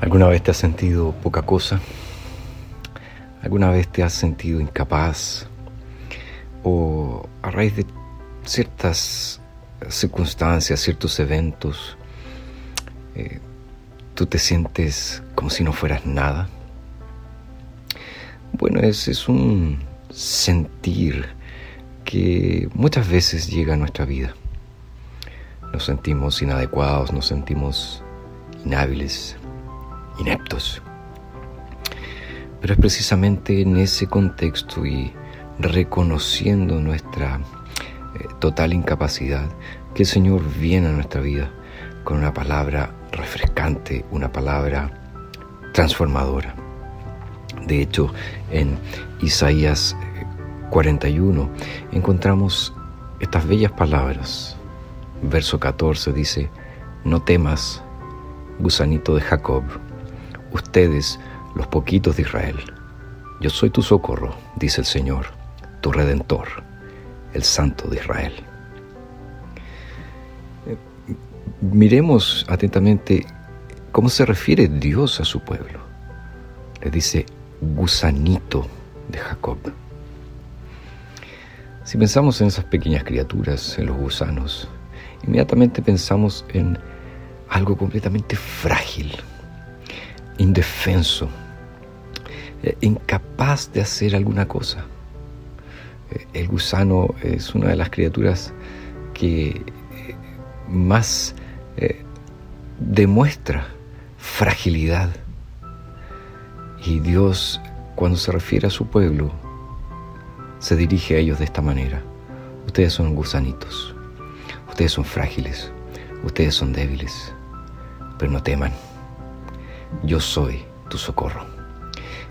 ¿Alguna vez te has sentido poca cosa? ¿Alguna vez te has sentido incapaz? ¿O a raíz de ciertas circunstancias, ciertos eventos, eh, tú te sientes como si no fueras nada? Bueno, ese es un sentir que muchas veces llega a nuestra vida. Nos sentimos inadecuados, nos sentimos inhábiles, ineptos. Pero es precisamente en ese contexto y reconociendo nuestra eh, total incapacidad que el Señor viene a nuestra vida con una palabra refrescante, una palabra transformadora. De hecho, en Isaías 41 eh, encontramos estas bellas palabras. Verso 14 dice, no temas, gusanito de Jacob, ustedes, los poquitos de Israel. Yo soy tu socorro, dice el Señor, tu redentor, el Santo de Israel. Miremos atentamente cómo se refiere Dios a su pueblo. Le dice gusanito de Jacob. Si pensamos en esas pequeñas criaturas, en los gusanos, inmediatamente pensamos en algo completamente frágil, indefenso, eh, incapaz de hacer alguna cosa. Eh, el gusano es una de las criaturas que eh, más demuestra fragilidad. Y Dios, cuando se refiere a su pueblo, se dirige a ellos de esta manera. Ustedes son gusanitos, ustedes son frágiles, ustedes son débiles, pero no teman yo soy tu socorro,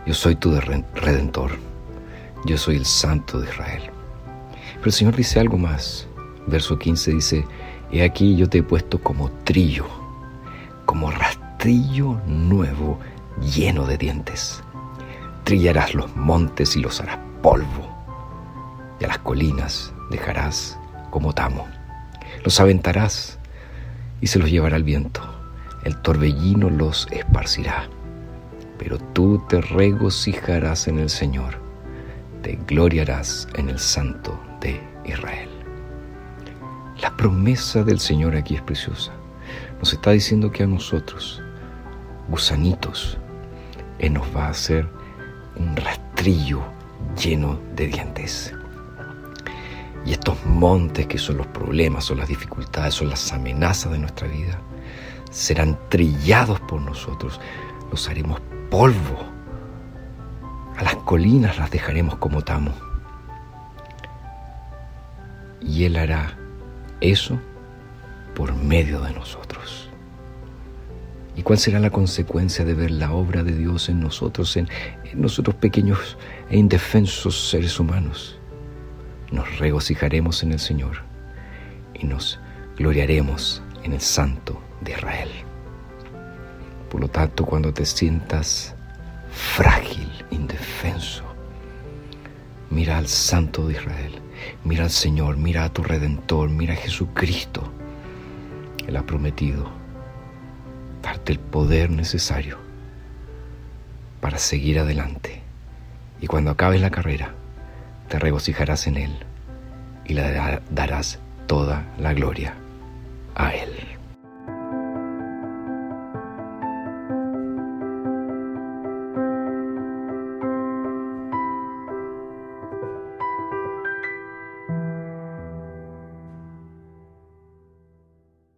yo soy tu redentor, yo soy el santo de Israel. Pero el Señor dice algo más. Verso 15 dice, he aquí yo te he puesto como trillo, como rastrillo nuevo lleno de dientes. Trillarás los montes y los harás polvo, y a las colinas dejarás como tamo. Los aventarás y se los llevará el viento el torbellino los esparcirá. Pero tú te regocijarás en el Señor, te gloriarás en el Santo de Israel. La promesa del Señor aquí es preciosa. Nos está diciendo que a nosotros, gusanitos, Él nos va a hacer un rastrillo lleno de dientes. Y estos montes que son los problemas, son las dificultades, son las amenazas de nuestra vida, serán trillados por nosotros, los haremos polvo. A las colinas las dejaremos como tamo. Y Él hará eso por medio de nosotros. ¿Y cuál será la consecuencia de ver la obra de Dios en nosotros, en, nosotros pequeños e indefensos seres humanos? Nos regocijaremos en el Señor y nos gloriaremos en el Santo de Israel. Por lo tanto, cuando te sientas frágil, indefenso, mira al Santo de Israel, mira al Señor, mira a tu Redentor, mira a Jesucristo. Él ha prometido darte el poder necesario para seguir adelante. Y cuando acabes la carrera, te regocijarás en Él y le darás toda la gloria a Él.